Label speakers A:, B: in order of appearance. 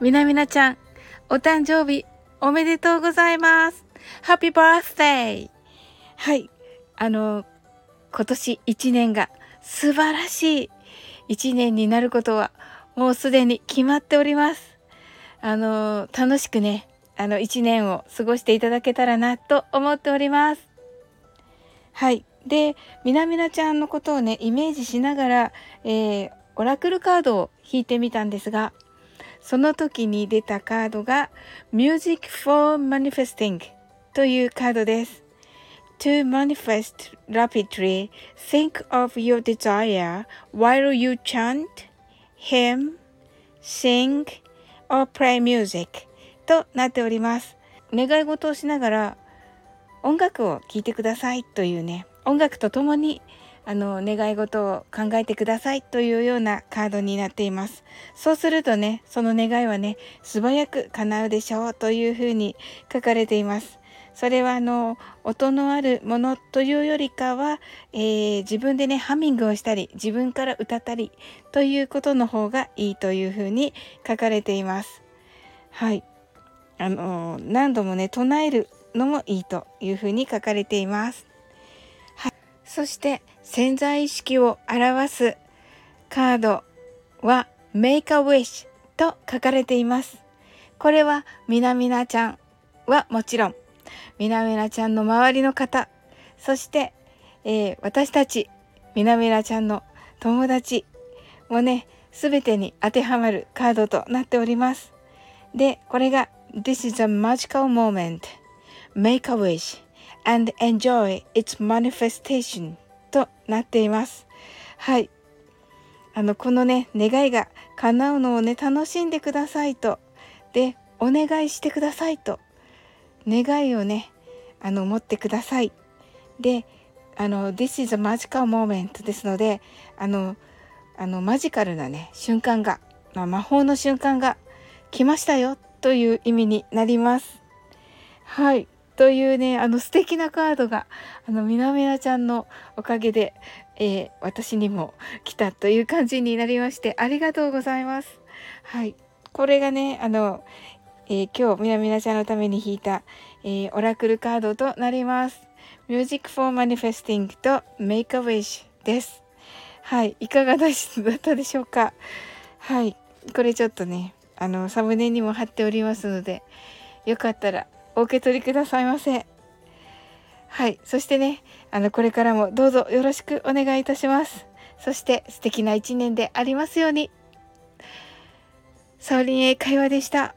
A: みなみなちゃん、お誕生日おめでとうございます。ハッピーバースデーはい。あの、今年1年が素晴らしい1年になることはもうすでに決まっております。あの、楽しくね、あの、1年を過ごしていただけたらなと思っております。はい。で、みなみなちゃんのことをね、イメージしながら、えー、オラクルカードを引いてみたんですが、その時に出たカードが Music for Manifesting というカードです。To manifest rapidly, think of your desire while you chant, hymn, sing or play music となっております。願い事をしながら音楽を聴いてくださいというね、音楽とともにあの願い事を考えてくださいというようなカードになっています。そうするとね、その願いはね、素早く叶うでしょうというふうに書かれています。それはあの音のあるものというよりかは、えー、自分でねハミングをしたり自分から歌ったりということの方がいいというふうに書かれています。はいあの何度もね唱えるのもいいというふうに書かれています。そして潜在意識を表すカードは Make a Wish と書かれています。これはみなみなちゃんはもちろんみなみなちゃんの周りの方、そして、えー、私たち、みなみなちゃんの友達もね、すべてに当てはまるカードとなっております。で、これが This is a magical moment. Make a wish and enjoy its manifestation となっています。はい。あの、このね、願いが叶うのをね、楽しんでくださいと。で、お願いしてくださいと願いをねあの持ってくださいであの This is a magical moment ですのであのあのマジカルなね瞬間が、まあ、魔法の瞬間が来ましたよという意味になりますはいというねあの素敵なカードがあのみなみなちゃんのおかげで、えー、私にも来たという感じになりましてありがとうございますはいこれがねあのえー、今日みなみなちゃんのために引いた、えー、オラクルカードとなります。Music for Manifesting と Make a Wish です。はい、いかがだったでしょうか？はい、これちょっとね、あの、サムネにも貼っておりますので、よかったらお受け取りくださいませ。はい、そしてね、あの、これからもどうぞよろしくお願いいたします。そして素敵な一年でありますように。サオリン英会話でした。